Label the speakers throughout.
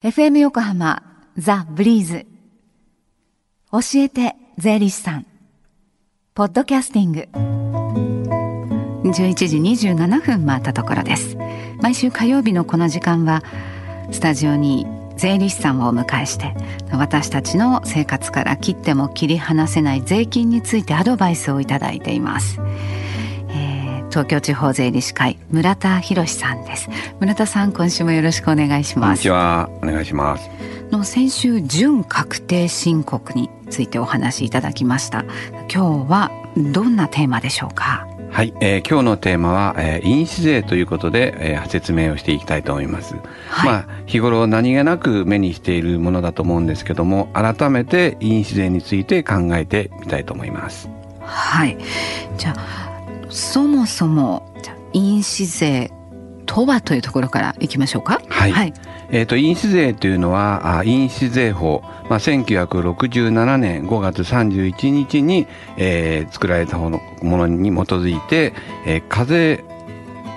Speaker 1: FM 横浜ザ・ブリーズ。教えて税理士さん。ポッドキャスティング。11時27分回ったところです。毎週火曜日のこの時間はスタジオに税理士さんをお迎えして私たちの生活から切っても切り離せない税金についてアドバイスをいただいています。東京地方税理士会村田博さんです。村田さん今週もよろしくお願いします。
Speaker 2: こんにちは。お願いします。
Speaker 1: の先週準確定申告についてお話しいただきました。今日はどんなテーマでしょうか？
Speaker 2: はい、えー、今日のテーマは、えー、印紙税ということで、えー、説明をしていきたいと思います、はい、まあ日頃何気なく目にしているものだと思うんですけども改めて印紙税について考えてみたいと思います。
Speaker 1: はい。じゃあそもそも印紙税とはというところからいきましょうか。
Speaker 2: はい。はい、えっ、ー、と印紙税というのはあ印紙税法、まあ1967年5月31日に、えー、作られたものに基づいて、えー、課税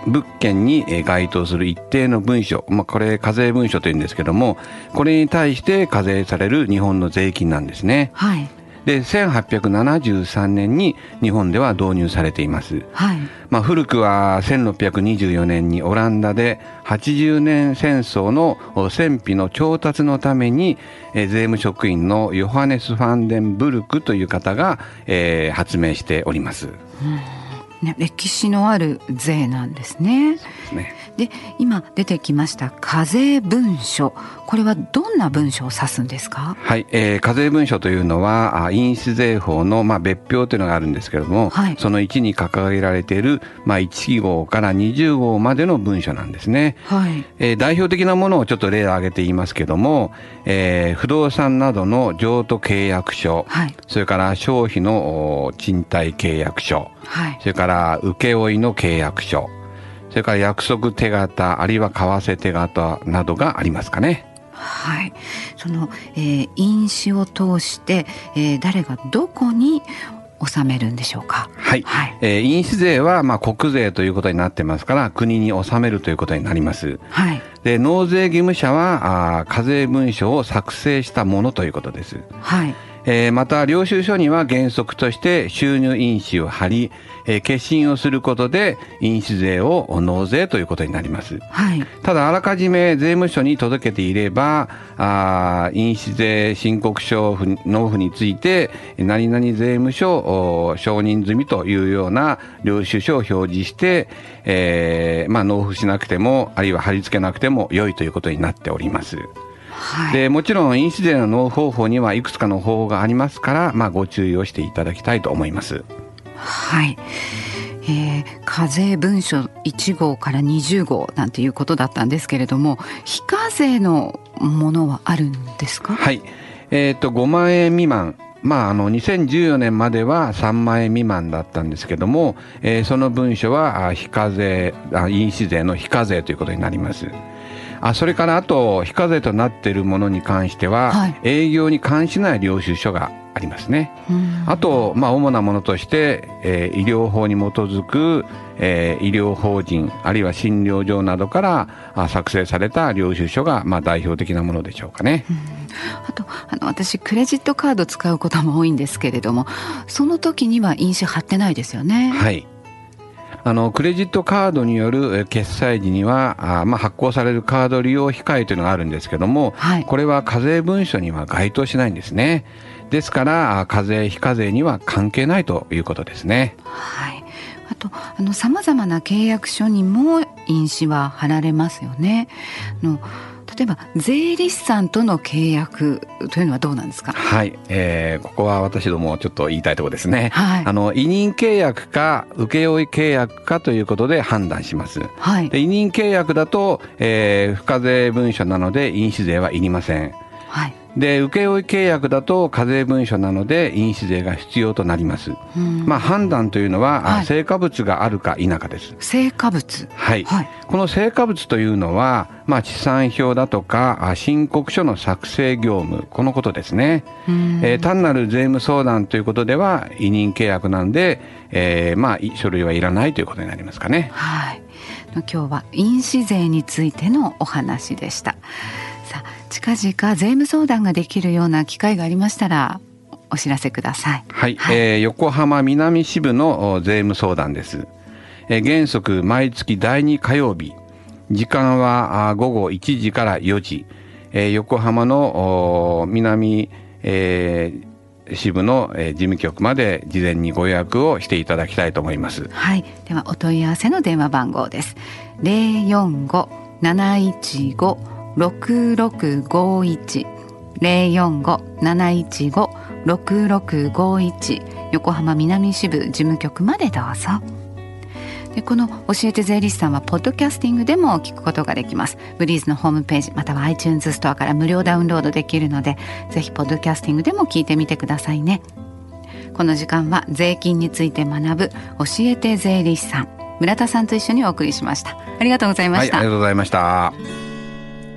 Speaker 2: 物件に該当する一定の文書、まあ、これ課税文書というんですけどもこれに対して課税される日本の税金なんですね。はい、で1873年に日本では導入されています、はいまあ、古くは1624年にオランダで80年戦争の戦費の調達のために、えー、税務職員のヨハネス・ファンデンブルクという方が、えー、発明しております。うん
Speaker 1: ね、歴史のある税なんですね。で、ね、今出てきました課税文書。これはどんな文書を指すんですか？
Speaker 2: はい、えー、課税文書というのは印紙税法の、まあ、別表というのがあるんですけれども、はい、その1に掲げられている、まあ、1号から20号までの文書なんですね、はい。えー、代表的なものをちょっと例を挙げて言いますけども、えー、不動産などの譲渡契約書、はい、それから消費の賃貸契約書、はい、それから請負の契約書それから約束手形あるいは為替手形などがありますかね。
Speaker 1: はい、その、えー、印紙を通して、えー、誰がどこに納めるんでしょうか。
Speaker 2: はい。はい、えー、印紙税はまあ国税ということになってますから国に納めるということになります。はい。で納税義務者はあ課税文書を作成したものということです。はい。えー、また領収書には原則として収入印紙を貼り、えー、決心をすることで印紙税を納税ということになります、はい、ただあらかじめ税務署に届けていればあ印紙税申告書納付について何々税務署承認済みというような領収書を表示して、えーまあ、納付しなくてもあるいは貼り付けなくても良いということになっております。はい、でもちろん印紙税の納方法にはいくつかの方法がありますから、まあ、ご注意をしていただきたいと思います。
Speaker 1: はい、えー、課税文書1号から20号なんていうことだったんですけれども非課税のものはあるんですか？
Speaker 2: はい、えーと、5万円未満。まあ、あの2014年までは3万円未満だったんですけども、えー、その文書は非課税印紙税の非課税ということになります。あそれからあと非課税となっているものに関しては、はい、営業に関しない領収書がありますね。あと、まあ、主なものとして、えー、医療法に基づく、えー、医療法人あるいは診療所などからあ作成された領収書が、まあ、代表的なものでしょうかね。
Speaker 1: あとあの私クレジットカード使うことも多いんですけれどもその時には印紙貼ってないですよね。
Speaker 2: はいあのクレジットカードによる決済時にはあ、まあ、発行されるカード利用控えというのがあるんですけども、はい、これは課税文書には該当しないんですねですから課税非課税には関係ないということですね。
Speaker 1: はいあとあの様々な契約書にも印紙は貼られますよね。の例えば税理士さんとの契約というのはどうなんですか？
Speaker 2: はい、えー、ここは私どもちょっと言いたいところですね。はい、あの委任契約か請負契約かということで判断します。はい、で委任契約だと、えー、付加税文書なので印紙税はいりません。はい。で請負契約だと課税文書なので印紙税が必要となります。まあ判断というのは、はい、成果物があるか否かです。
Speaker 1: 成果物。
Speaker 2: はい。はい、この成果物というのは、まあ地産表だとか申告書の作成業務このことですね。えー、単なる税務相談ということでは委任契約なんで、えー、まあ書類はいらないということになりますかね。
Speaker 1: はい。今日は印紙税についてのお話でした。さあ近々税務相談ができるような機会がありましたらお知らせください。
Speaker 2: はい、はい、えー、横浜南支部の税務相談です。えー、原則毎月第2火曜日、時間は午後1時から4時、えー、横浜の南、えー、支部の、えー、事務局まで事前にご予約をしていただきたいと思います。
Speaker 1: はい、ではお問い合わせの電話番号です。零四五七一五六六五一零四五七一五六六五一横浜南支部事務局までどうぞ。でこの教えて税理士さんはポッドキャスティングでも聞くことができます。ブリーズのホームページまたは iTunes ストアから無料ダウンロードできるのでぜひポッドキャスティングでも聞いてみてくださいね。この時間は税金について学ぶ教えて税理士さん村田さんと一緒にお送りしました。ありがとうございました、
Speaker 2: はい、ありがとうございました。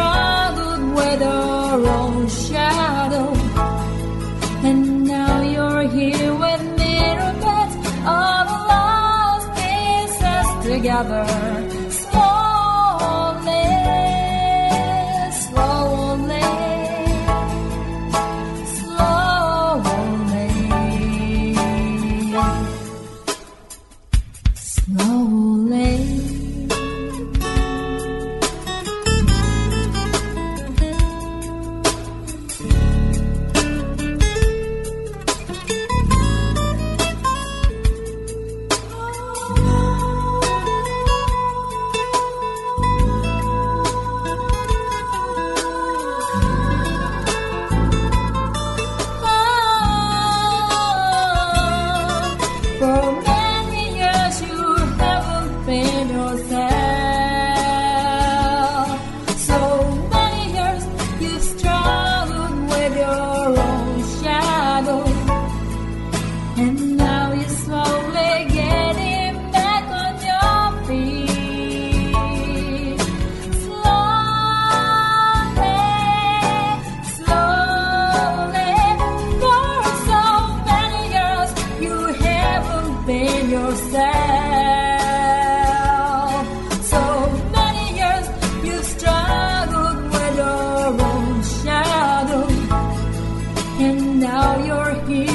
Speaker 3: struggled with our own shadow. And now you're here with me mirror beds of lost pieces together. and now you're here.